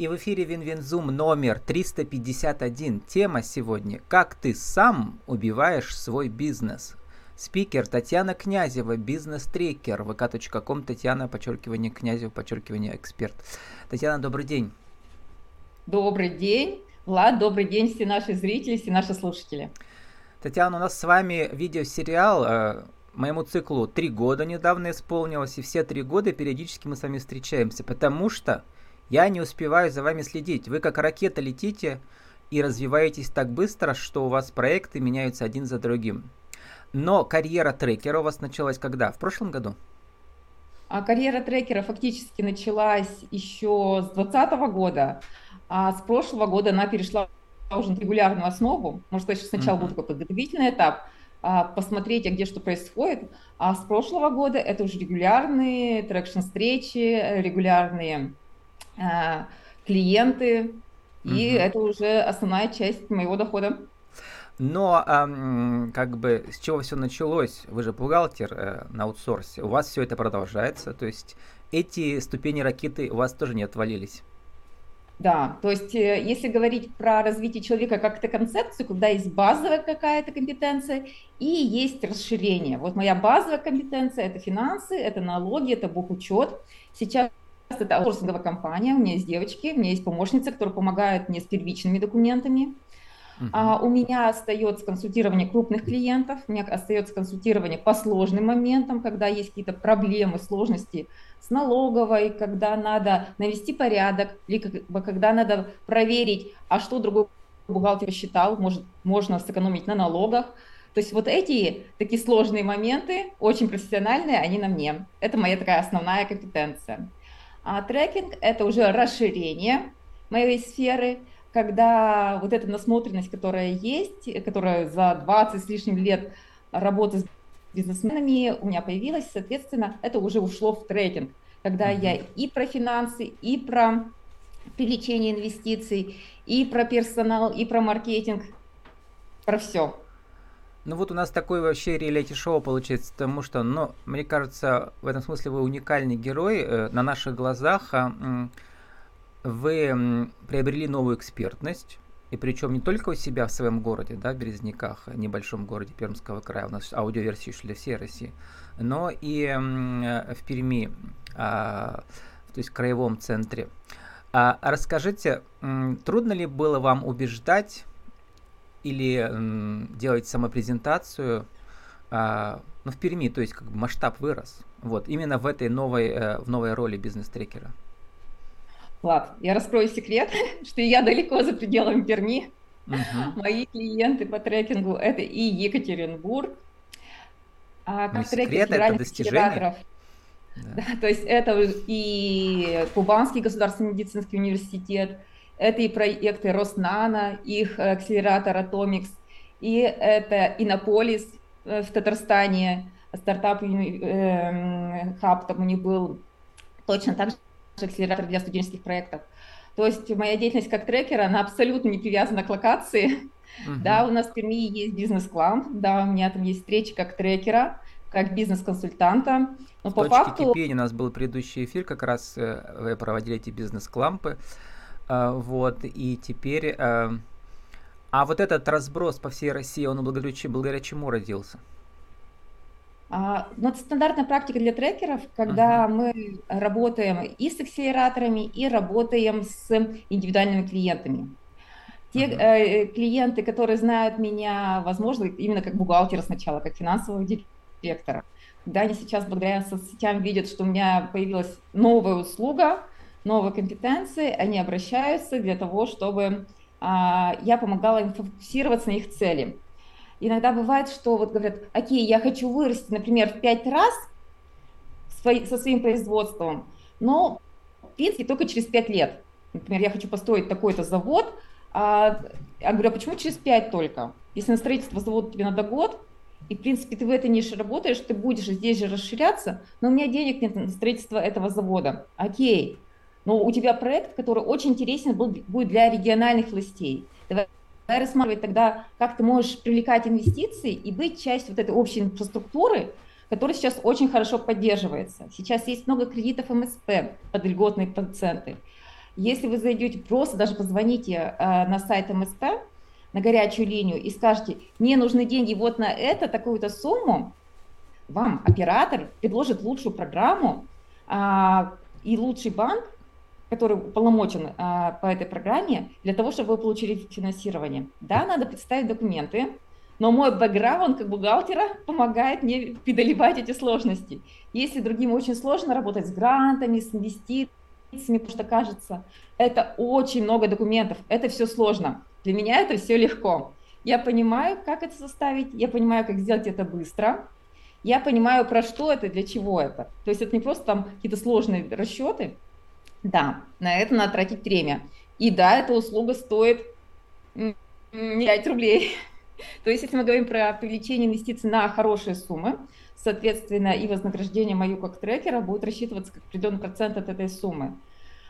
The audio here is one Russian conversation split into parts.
И в эфире Win-Win Zoom номер 351. Тема сегодня «Как ты сам убиваешь свой бизнес?» Спикер Татьяна Князева, бизнес-трекер, vk.com, Татьяна, подчеркивание Князева, подчеркивание эксперт. Татьяна, добрый день. Добрый день. Влад, добрый день все наши зрители, все наши слушатели. Татьяна, у нас с вами видеосериал э, моему циклу три года недавно исполнилось, и все три года периодически мы с вами встречаемся, потому что я не успеваю за вами следить. Вы как ракета летите и развиваетесь так быстро, что у вас проекты меняются один за другим. Но карьера трекера у вас началась когда? В прошлом году? А карьера трекера фактически началась еще с 2020 года, а с прошлого года она перешла уже на регулярную основу. Может, сказать, что сначала uh-huh. был такой подготовительный этап, а, посмотреть, а где что происходит. А с прошлого года это уже регулярные трекшн-встречи, регулярные клиенты, и угу. это уже основная часть моего дохода. Но как бы с чего все началось? Вы же бухгалтер э, на аутсорсе. У вас все это продолжается. То есть эти ступени ракеты у вас тоже не отвалились. Да, то есть э, если говорить про развитие человека как-то концепцию, когда есть базовая какая-то компетенция и есть расширение. Вот моя базовая компетенция – это финансы, это налоги, это бухучет. Сейчас это аутсорсинговая компания, у меня есть девочки, у меня есть помощница, которая помогает мне с первичными документами. Uh-huh. А, у меня остается консультирование крупных клиентов, у меня остается консультирование по сложным моментам, когда есть какие-то проблемы, сложности с налоговой, когда надо навести порядок, или когда надо проверить, а что другой бухгалтер считал, может, можно сэкономить на налогах. То есть вот эти такие сложные моменты, очень профессиональные, они на мне. Это моя такая основная компетенция. А трекинг – это уже расширение моей сферы, когда вот эта насмотренность, которая есть, которая за 20 с лишним лет работы с бизнесменами у меня появилась, соответственно, это уже ушло в трекинг, когда mm-hmm. я и про финансы, и про привлечение инвестиций, и про персонал, и про маркетинг, про все. Ну вот у нас такой вообще реалити-шоу получается, потому что, ну, мне кажется, в этом смысле вы уникальный герой. Э, на наших глазах а, вы приобрели новую экспертность, и причем не только у себя в своем городе, да, в Березняках, небольшом городе Пермского края, у нас аудиоверсии шли всей России, но и в Перми, а, то есть в краевом центре. А расскажите, трудно ли было вам убеждать или делать самопрезентацию, а, ну, в Перми, то есть как бы масштаб вырос. Вот, именно в этой новой, э, в новой роли бизнес-трекера. Влад, я раскрою секрет, что я далеко за пределами Перми. Uh-huh. Мои клиенты по трекингу это и Екатеринбург, а как ну, трекер это достижение. Да. да, то есть это и Кубанский государственный медицинский университет, это и проекты Роснана, их акселератор Atomics, и это Иннополис э, в Татарстане, стартап э, хаб там у них был точно так же акселератор для студенческих проектов. То есть моя деятельность как трекера, она абсолютно не привязана к локации. Uh-huh. Да, у нас в Перми есть бизнес-клан, да, у меня там есть встречи как трекера, как бизнес-консультанта. Но в по факту... кипения у нас был предыдущий эфир, как раз э, вы проводили эти бизнес-клампы. А, вот, и теперь... А, а вот этот разброс по всей России, он благодаря, благодаря чему родился? А, ну, это стандартная практика для трекеров, когда uh-huh. мы работаем и с акселераторами, и работаем с индивидуальными клиентами. Те uh-huh. э, клиенты, которые знают меня, возможно, именно как бухгалтера сначала, как финансового директора, когда они сейчас благодаря соцсетям видят, что у меня появилась новая услуга, новые компетенции, они обращаются для того, чтобы а, я помогала им фокусироваться на их цели. Иногда бывает, что вот говорят, окей, я хочу вырасти, например, в пять раз со своим производством, но в принципе только через пять лет. Например, я хочу построить такой-то завод, а я говорю, а почему через пять только? Если на строительство завода тебе надо год, и, в принципе, ты в этой нише работаешь, ты будешь здесь же расширяться, но у меня денег нет на строительство этого завода. Окей, но у тебя проект, который очень интересен будет для региональных властей. Давай рассматривать тогда, как ты можешь привлекать инвестиции и быть частью вот этой общей инфраструктуры, которая сейчас очень хорошо поддерживается. Сейчас есть много кредитов МСП под льготные проценты. Если вы зайдете, просто даже позвоните э, на сайт МСП, на горячую линию и скажете, мне нужны деньги вот на это, такую-то сумму, вам оператор предложит лучшую программу а, и лучший банк, который полномочен а, по этой программе, для того, чтобы вы получили финансирование. Да, надо представить документы, но мой бэкграунд как бухгалтера помогает мне преодолевать эти сложности. Если другим очень сложно работать с грантами, с инвестициями, потому что кажется, это очень много документов, это все сложно. Для меня это все легко. Я понимаю, как это составить, я понимаю, как сделать это быстро, я понимаю, про что это, для чего это. То есть это не просто там какие-то сложные расчеты. Да, на это надо тратить время. И да, эта услуга стоит 5 рублей. То есть если мы говорим про привлечение инвестиций на хорошие суммы, соответственно, и вознаграждение мою как трекера будет рассчитываться как определенный процент от этой суммы.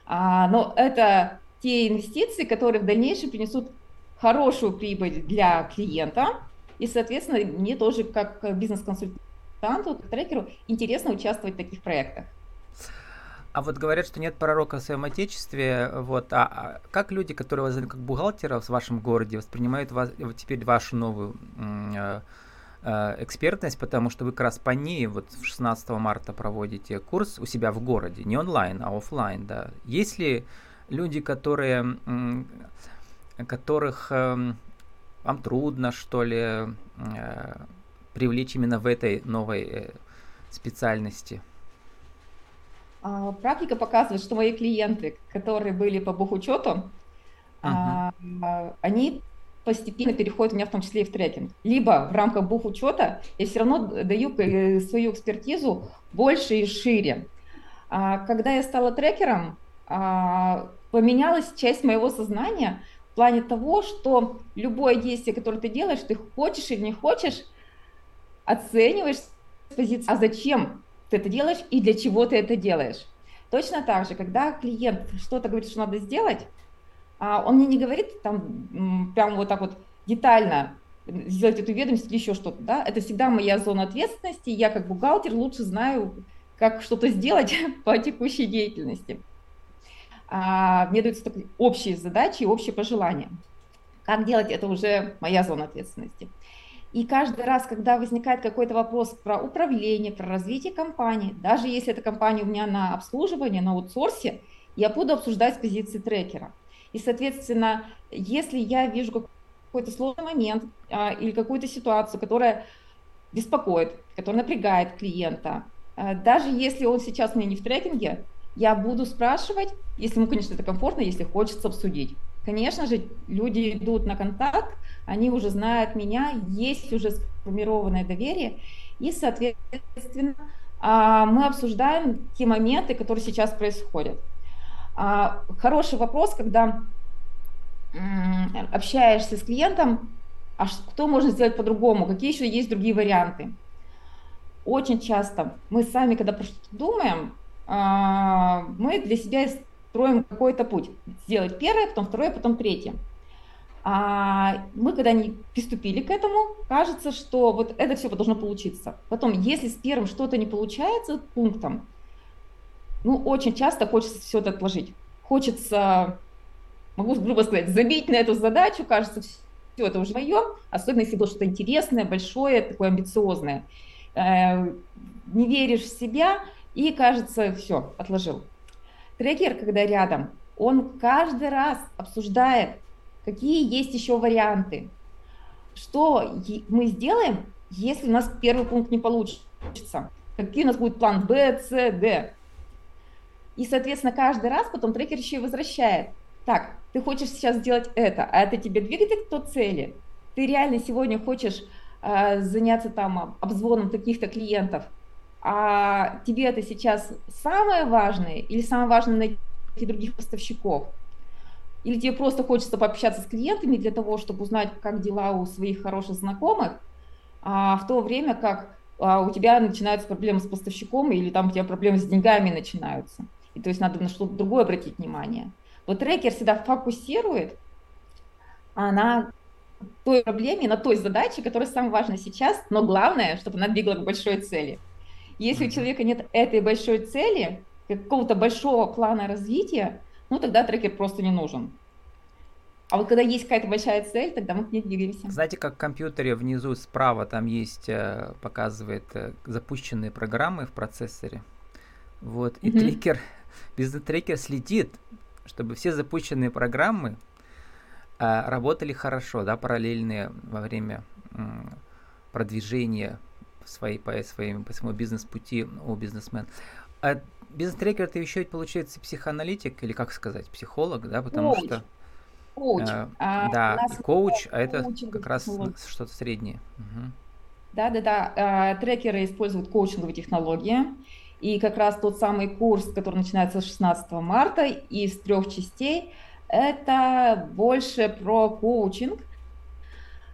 А, но это те инвестиции, которые в дальнейшем принесут хорошую прибыль для клиента, и, соответственно, мне тоже как бизнес-консультанту, как трекеру интересно участвовать в таких проектах. А вот говорят, что нет пророка в своем отечестве. Вот, а, а как люди, которые вас как бухгалтеров в вашем городе, воспринимают вас, вот теперь вашу новую э, э, экспертность, потому что вы как раз по ней вот 16 марта проводите курс у себя в городе, не онлайн, а офлайн, да. Есть ли люди, которые, которых э, вам трудно, что ли, э, привлечь именно в этой новой э, специальности? А, практика показывает, что мои клиенты, которые были по бухучету, uh-huh. они постепенно переходят у меня в том числе и в трекинг. Либо в рамках бухучета я все равно даю э, свою экспертизу больше и шире. Когда я стала трекером, поменялась часть моего сознания в плане того, что любое действие, которое ты делаешь, ты хочешь или не хочешь, оцениваешь с позиции, а зачем ты это делаешь и для чего ты это делаешь. Точно так же, когда клиент что-то говорит, что надо сделать, а он мне не говорит там прям вот так вот детально сделать эту ведомость или еще что-то, да, это всегда моя зона ответственности, я как бухгалтер лучше знаю, как что-то сделать по текущей деятельности. А, мне даются только общие задачи и общие пожелания. Как делать, это уже моя зона ответственности. И каждый раз, когда возникает какой-то вопрос про управление, про развитие компании, даже если эта компания у меня на обслуживании, на аутсорсе, я буду обсуждать с позиции трекера. И, соответственно, если я вижу какой-то сложный момент а, или какую-то ситуацию, которая беспокоит, которая напрягает клиента, а, даже если он сейчас меня не в трекинге, я буду спрашивать, если ему, конечно, это комфортно, если хочется обсудить. Конечно же, люди идут на контакт, они уже знают меня, есть уже сформированное доверие, и, соответственно, а, мы обсуждаем те моменты, которые сейчас происходят. А, хороший вопрос, когда общаешься с клиентом, а что можно сделать по-другому, какие еще есть другие варианты. Очень часто мы сами, когда про что-то думаем, а, мы для себя строим какой-то путь. Сделать первое, потом второе, потом третье. А мы, когда не приступили к этому, кажется, что вот это все должно получиться. Потом, если с первым что-то не получается пунктом, ну, очень часто хочется все это отложить. Хочется, могу грубо сказать, забить на эту задачу, кажется, все это уже мое, особенно если было что-то интересное, большое, такое амбициозное. Э, не веришь в себя, и кажется, все, отложил. Трекер, когда рядом, он каждый раз обсуждает, какие есть еще варианты, что мы сделаем, если у нас первый пункт не получится, какие у нас будет план Б, С, Д. И, соответственно, каждый раз потом трекер еще и возвращает. Так, ты хочешь сейчас сделать это, а это тебе двигает к той цели. Ты реально сегодня хочешь э, заняться там обзвоном таких-то клиентов – а тебе это сейчас самое важное или самое важное найти других поставщиков? Или тебе просто хочется пообщаться с клиентами для того, чтобы узнать, как дела у своих хороших знакомых, а в то время как а, у тебя начинаются проблемы с поставщиком или там у тебя проблемы с деньгами начинаются. И то есть надо на что-то другое обратить внимание. Вот трекер всегда фокусирует на той проблеме, на той задаче, которая самая важная сейчас, но главное, чтобы она двигала к большой цели – если у человека нет этой большой цели, какого-то большого плана развития, ну тогда трекер просто не нужен. А вот когда есть какая-то большая цель, тогда мы к ней двигаемся. Знаете, как в компьютере внизу справа там есть, э, показывает э, запущенные программы в процессоре. Вот, и mm-hmm. трекер, бизнес-трекер следит, чтобы все запущенные программы э, работали хорошо, да, параллельные во время продвижения своей, по, своим, по своему бизнес-пути у бизнесмена. А бизнес-трекер это еще получается психоаналитик или как сказать, психолог, да, потому коуч. что коуч. Э, а, да, коуч, а это как раз что-то среднее. Угу. Да, да, да. Трекеры используют коучинговые технологии. И как раз тот самый курс, который начинается с 16 марта из трех частей, это больше про коучинг. Mm-hmm.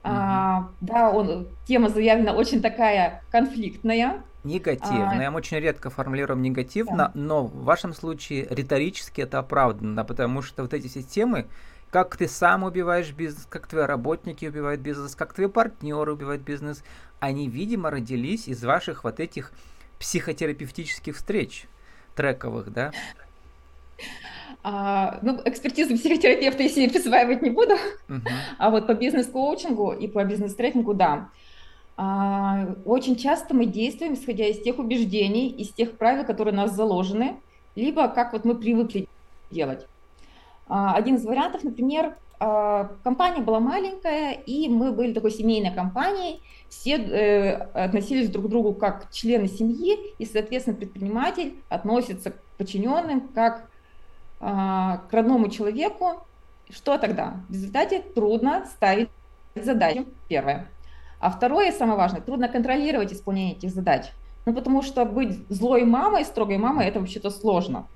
А, да, он, тема заявлена очень такая конфликтная. Негативная. А, Мы очень редко формулируем негативно, да. но в вашем случае риторически это оправдано, потому что вот эти все темы, как ты сам убиваешь бизнес, как твои работники убивают бизнес, как твои партнеры убивают бизнес, они, видимо, родились из ваших вот этих психотерапевтических встреч трековых, да? А, ну, экспертизу психотерапевта я себе присваивать не буду, uh-huh. а вот по бизнес-коучингу и по бизнес-трекингу, да. Очень часто мы действуем, исходя из тех убеждений, из тех правил, которые у нас заложены, либо как вот мы привыкли делать. А, один из вариантов, например, а, компания была маленькая, и мы были такой семейной компанией, все э, относились друг к другу как члены семьи, и, соответственно, предприниматель относится к подчиненным как а, к родному человеку. Что тогда? В результате трудно ставить задачи, первое. А второе, самое важное, трудно контролировать исполнение этих задач. Ну, потому что быть злой мамой, строгой мамой, это вообще-то сложно.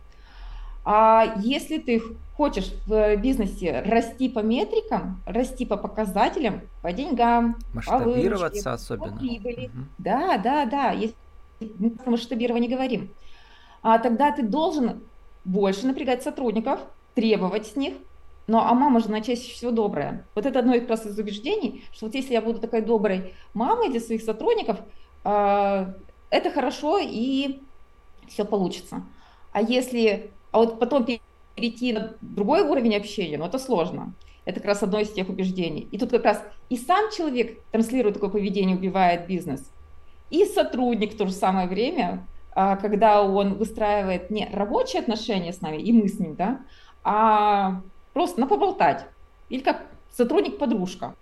А если ты хочешь в бизнесе расти по метрикам, расти по показателям, по деньгам, масштабироваться по выручке, особенно. По прибыли, угу. да, да, да, если мы про масштабирование говорим, а тогда ты должен больше напрягать сотрудников, требовать с них. Но а мама же она чаще всего добрая. Вот это одно из, из убеждений, что вот если я буду такой доброй мамой для своих сотрудников, э, это хорошо и все получится. А если а вот потом перейти на другой уровень общения, ну это сложно. Это как раз одно из тех убеждений. И тут как раз и сам человек транслирует такое поведение, убивает бизнес, и сотрудник в то же самое время, а, когда он выстраивает не рабочие отношения с нами, и мы с ним, да, а просто на поболтать. Или как сотрудник-подружка.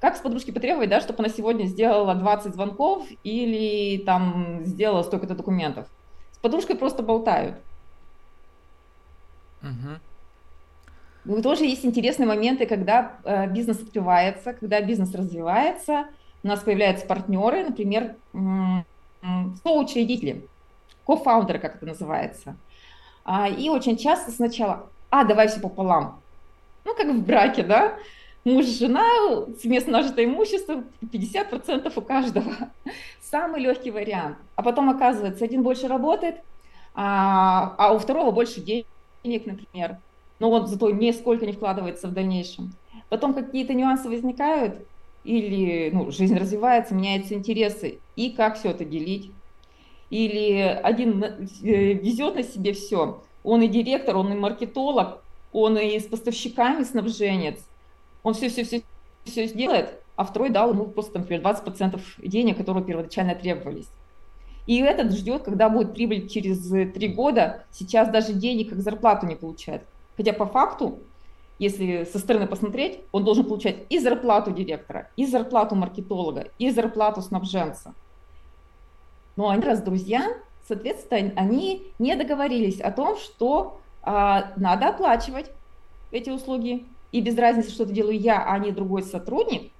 Как с подружки потребовать, да, чтобы она сегодня сделала 20 звонков или там сделала столько-то документов. С подружкой просто болтают. Угу. Ну, тоже есть интересные моменты, когда э, бизнес открывается, когда бизнес развивается, у нас появляются партнеры, например, соучредители, кофаундеры, как это называется. А, и очень часто сначала, а, давай все пополам. Ну, как в браке, да? Муж жена, совместно нажитое имущество, 50% у каждого. Самый легкий вариант. А потом оказывается, один больше работает, а, а у второго больше денег денег, например, но он зато нисколько не вкладывается в дальнейшем. Потом какие-то нюансы возникают, или ну, жизнь развивается, меняются интересы, и как все это делить. Или один э, везет на себе все, он и директор, он и маркетолог, он и с поставщиками снабженец, он все-все-все все сделает, а второй дал ему просто, например, 20% денег, которые первоначально требовались. И этот ждет, когда будет прибыль через три года. Сейчас даже денег как зарплату не получает. Хотя по факту, если со стороны посмотреть, он должен получать и зарплату директора, и зарплату маркетолога, и зарплату снабженца. Но они раз друзья, соответственно, они не договорились о том, что а, надо оплачивать эти услуги. И без разницы, что это делаю я, а не другой сотрудник,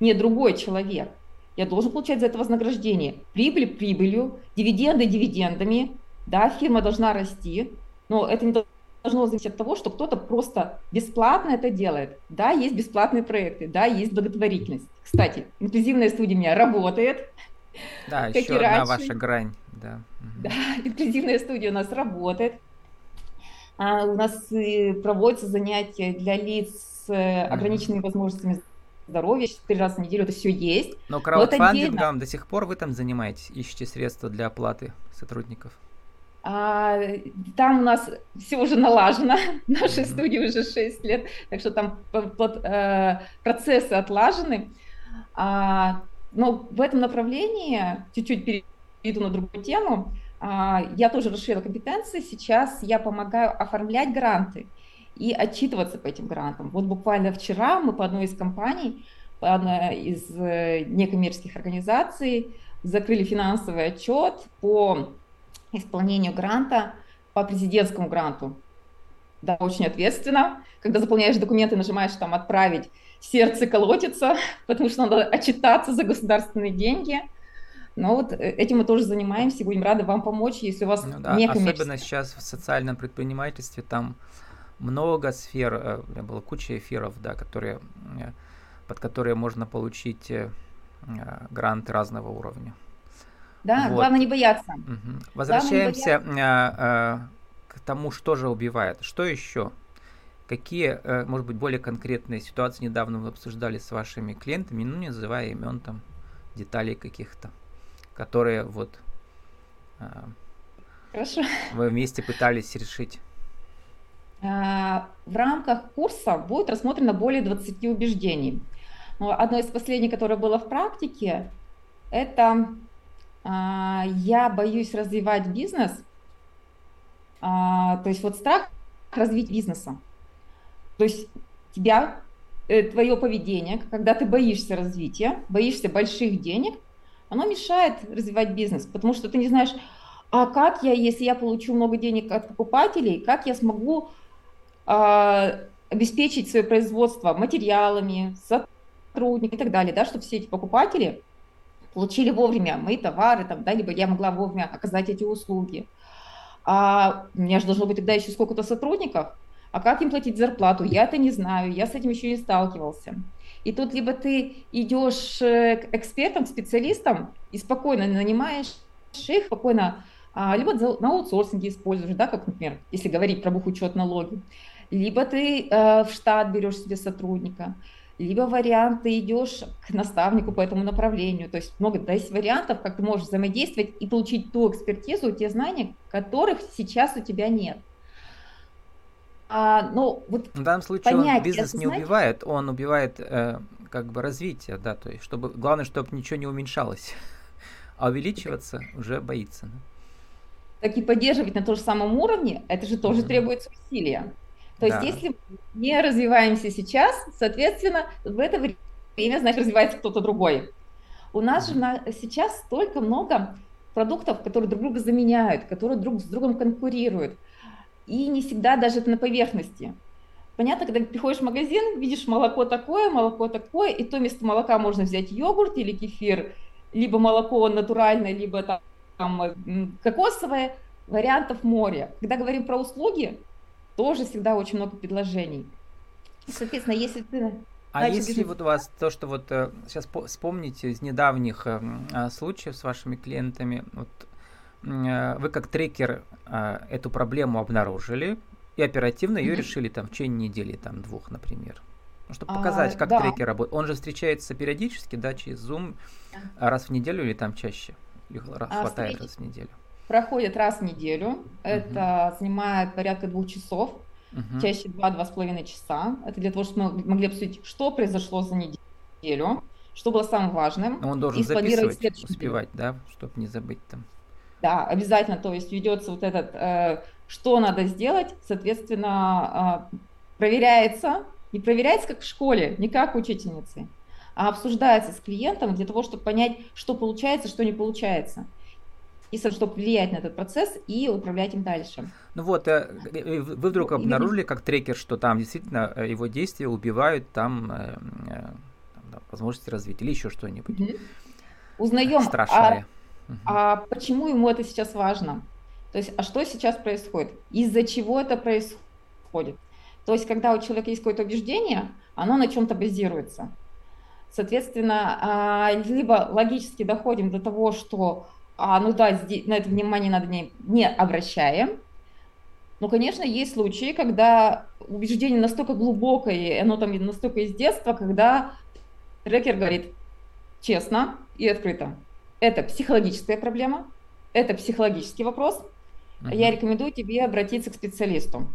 не другой человек я должен получать за это вознаграждение. Прибыль прибылью, дивиденды дивидендами, да, фирма должна расти, но это не должно зависеть от того, что кто-то просто бесплатно это делает. Да, есть бесплатные проекты, да, есть благотворительность. Кстати, инклюзивная студия у меня работает. Да, еще одна ваша грань. Да. да, инклюзивная студия у нас работает. А у нас проводятся занятия для лиц с э, ограниченными возможностями здоровья, четыре раза в неделю это все есть. Но краудфандингом до сих пор вы там занимаетесь, ищете средства для оплаты сотрудников? А, там у нас все уже налажено, в нашей студии уже 6 лет, так что там э, процессы отлажены. А, но в этом направлении, чуть-чуть перейду на другую тему, а, я тоже расширила компетенции, сейчас я помогаю оформлять гранты и отчитываться по этим грантам. Вот буквально вчера мы по одной из компаний, по одной из э, некоммерческих организаций закрыли финансовый отчет по исполнению гранта, по президентскому гранту. Да, очень ответственно. Когда заполняешь документы, нажимаешь там «Отправить», сердце колотится, потому что надо отчитаться за государственные деньги. Но вот э, этим мы тоже занимаемся, будем рады вам помочь, если у вас ну, да, Особенно сейчас в социальном предпринимательстве там много сфер, у меня было куча эфиров, да, которые, э, под которые можно получить э, гранты разного уровня. Да, вот. главное не бояться. Угу. Возвращаемся не бояться. Тому, что же убивает. Что еще? Какие, может быть, более конкретные ситуации недавно вы обсуждали с вашими клиентами, ну, не называя имен там, деталей каких-то, которые вот Хорошо. вы вместе пытались решить? Э, в рамках курса будет рассмотрено более 20 убеждений. Одно из последних, которое было в практике, это э, я боюсь развивать бизнес, э, то есть вот страх развить бизнеса. То есть тебя, твое поведение, когда ты боишься развития, боишься больших денег, оно мешает развивать бизнес, потому что ты не знаешь, а как я, если я получу много денег от покупателей, как я смогу а, обеспечить свое производство материалами, сотрудниками и так далее, да, чтобы все эти покупатели получили вовремя мои товары, там, да, либо я могла вовремя оказать эти услуги. А у меня же должно быть тогда еще сколько-то сотрудников, а как им платить зарплату, я это не знаю, я с этим еще не сталкивался. И тут либо ты идешь э, к экспертам, к специалистам и спокойно нанимаешь их, спокойно, а, либо на аутсорсинге используешь, да, как, например, если говорить про бухучет налоги, либо ты э, в штат берешь себе сотрудника, либо вариант ты идешь к наставнику по этому направлению. То есть много да, есть вариантов, как ты можешь взаимодействовать и получить ту экспертизу, те знания, которых сейчас у тебя нет. А, ну, вот в данном случае он бизнес не убивает, он убивает э, как бы развитие, да, то есть чтобы главное, чтобы ничего не уменьшалось, а увеличиваться уже боится. Да? Так и поддерживать на том же самом уровне, это же тоже mm-hmm. требуется усилия. То да. есть, если мы не развиваемся сейчас, соответственно, в это время, значит, развивается кто-то другой. У нас же на, сейчас столько много продуктов, которые друг друга заменяют, которые друг с другом конкурируют. И не всегда даже это на поверхности. Понятно, когда приходишь в магазин, видишь молоко такое, молоко такое, и то вместо молока можно взять йогурт или кефир, либо молоко натуральное, либо там, там кокосовое, вариантов море. Когда говорим про услуги, тоже всегда очень много предложений. Соответственно, если ты а если бизнес... вот у вас то, что вот э, сейчас вспомните из недавних э, э, случаев с вашими клиентами, вот, э, вы как трекер э, эту проблему обнаружили и оперативно ее mm-hmm. решили там в течение недели, там двух, например. Ну, чтобы показать, а, как да. трекер работает. Он же встречается периодически, да, через Zoom раз в неделю или там чаще? Их а, хватает раз в неделю проходит раз в неделю. Это угу. занимает порядка двух часов, угу. чаще два-два с половиной часа. Это для того, чтобы мы могли обсудить, что произошло за неделю, что было самым важным. Но он должен и записывать, успевать, да, чтобы не забыть там. Да, обязательно. То есть ведется вот этот, э, что надо сделать, соответственно, э, проверяется. Не проверяется как в школе, не как учительницы, а обсуждается с клиентом для того, чтобы понять, что получается, что не получается и чтобы влиять на этот процесс и управлять им дальше. Ну вот, э, э, вы вдруг обнаружили как трекер, что там действительно э, его действия убивают там, там возможности развития или еще что-нибудь. Угу. Узнаем, а, угу. а почему ему это сейчас важно? То есть, а что сейчас происходит? Из-за чего это происходит? То есть, когда у человека есть какое-то убеждение, оно на чем-то базируется. Соответственно, а, либо логически доходим до того, что а, ну да, здесь, на это внимание надо не, не обращаем. Но, конечно, есть случаи, когда убеждение настолько глубокое, и оно там настолько из детства, когда трекер говорит честно и открыто. Это психологическая проблема, это психологический вопрос, угу. я рекомендую тебе обратиться к специалисту.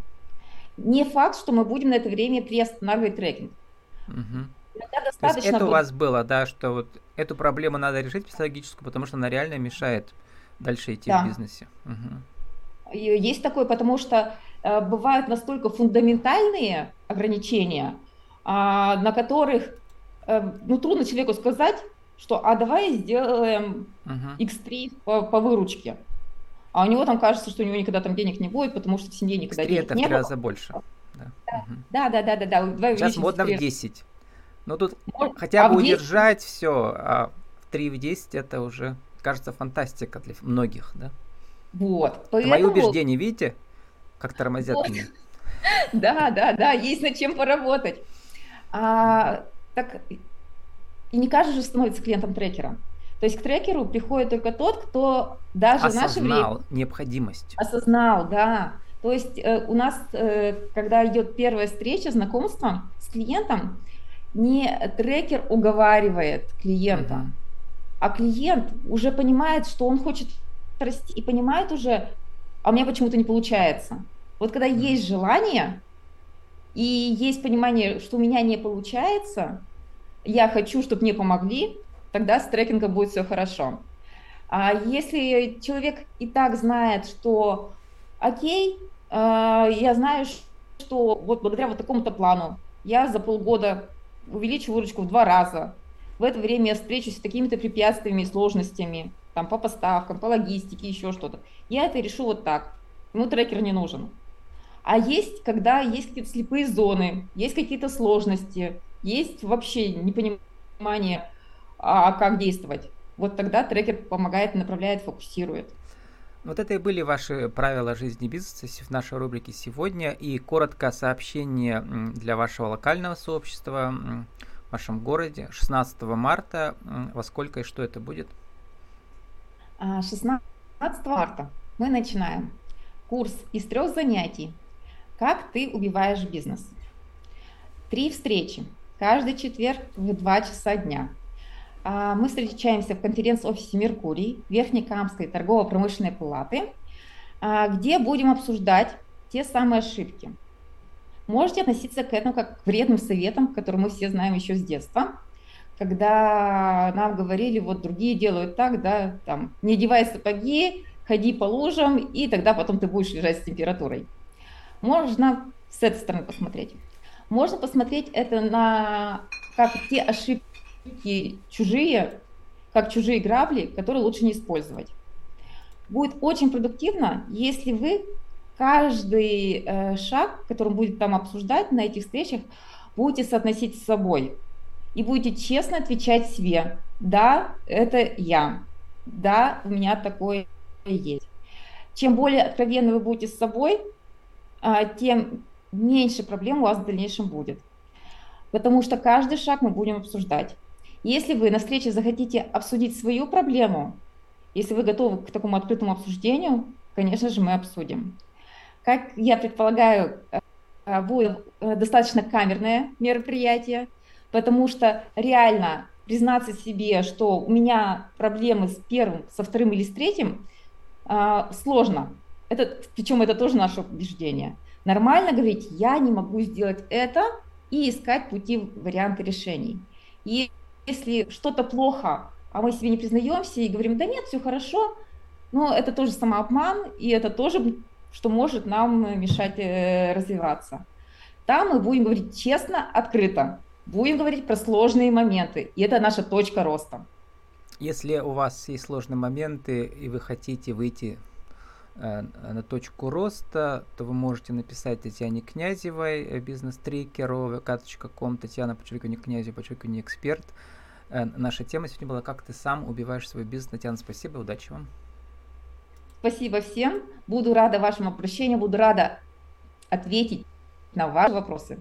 Не факт, что мы будем на это время приостанавливать трекинг. Угу. достаточно... То есть это у вас было, да, что вот эту проблему надо решить психологическую, потому что она реально мешает дальше идти да. в бизнесе. Угу. Есть такое, потому что э, бывают настолько фундаментальные ограничения, э, на которых э, ну, трудно человеку сказать, что а давай сделаем uh-huh. X3 по, по выручке. А у него там кажется, что у него никогда там денег не будет, потому что в семье никогда денег это не было. раза больше. Да. Да, да, да, да, да. Давай Сейчас модно в 10. Но тут Может, хотя а бы удержать все, а в 3 в 10 это уже кажется фантастика для многих, да? Вот. Поэтому... Мои убеждения, видите, как тормозят вот. меня. Да, да, да, есть над чем поработать. А, так и не каждый же становится клиентом трекера. То есть к трекеру приходит только тот, кто даже Осознал в наше время... необходимость. Осознал, да. То есть э, у нас, э, когда идет первая встреча, знакомство с клиентом, не трекер уговаривает клиента, uh-huh. а клиент уже понимает, что он хочет расти и понимает уже, а у меня почему-то не получается. Вот когда uh-huh. есть желание и есть понимание, что у меня не получается, я хочу, чтобы мне помогли, тогда с трекингом будет все хорошо. А если человек и так знает, что окей, э, я знаю, что вот благодаря вот такому-то плану я за полгода увеличу выручку в два раза, в это время я встречусь с какими-то препятствиями и сложностями, там, по поставкам, по логистике, еще что-то. Я это решу вот так. Ему трекер не нужен. А есть, когда есть какие-то слепые зоны, есть какие-то сложности, есть вообще непонимание, а как действовать. Вот тогда трекер помогает, направляет, фокусирует. Вот это и были ваши правила жизни бизнеса в нашей рубрике сегодня. И коротко сообщение для вашего локального сообщества в вашем городе 16 марта. Во сколько и что это будет? 16 а, марта мы начинаем курс из трех занятий «Как ты убиваешь бизнес». Три встречи каждый четверг в 2 часа дня. А, мы встречаемся в конференц-офисе «Меркурий» Верхнекамской торгово-промышленной палаты, а, где будем обсуждать те самые ошибки. Можете относиться к этому как к вредным советам, которые мы все знаем еще с детства, когда нам говорили, вот другие делают так, да, там, не одевай сапоги, ходи по лужам, и тогда потом ты будешь лежать с температурой. Можно с этой стороны посмотреть. Можно посмотреть это на как те ошибки чужие, как чужие грабли, которые лучше не использовать. Будет очень продуктивно, если вы каждый э, шаг, который будет там обсуждать на этих встречах, будете соотносить с собой и будете честно отвечать себе, да, это я, да, у меня такое есть. Чем более откровенны вы будете с собой, а, тем меньше проблем у вас в дальнейшем будет. Потому что каждый шаг мы будем обсуждать. Если вы на встрече захотите обсудить свою проблему, если вы готовы к такому открытому обсуждению, конечно же, мы обсудим. Как я предполагаю, э, будет э, достаточно камерное мероприятие, потому что реально признаться себе, что у меня проблемы с первым, со вторым или с третьим, э, сложно. Это, причем это тоже наше убеждение – Нормально говорить, я не могу сделать это и искать пути, варианты решений. И если что-то плохо, а мы себе не признаемся и говорим, да нет, все хорошо, но это тоже самообман, и это тоже, что может нам мешать э, развиваться. Там мы будем говорить честно, открыто, будем говорить про сложные моменты, и это наша точка роста. Если у вас есть сложные моменты, и вы хотите выйти Э, на точку роста, то вы можете написать Татьяне Князевой, э, бизнес-трекеру, vk.com, Татьяна, подчеркивание Князева, подчеркивание эксперт. Э, наша тема сегодня была «Как ты сам убиваешь свой бизнес». Татьяна, спасибо, удачи вам. Спасибо всем. Буду рада вашему обращению, буду рада ответить на ваши вопросы.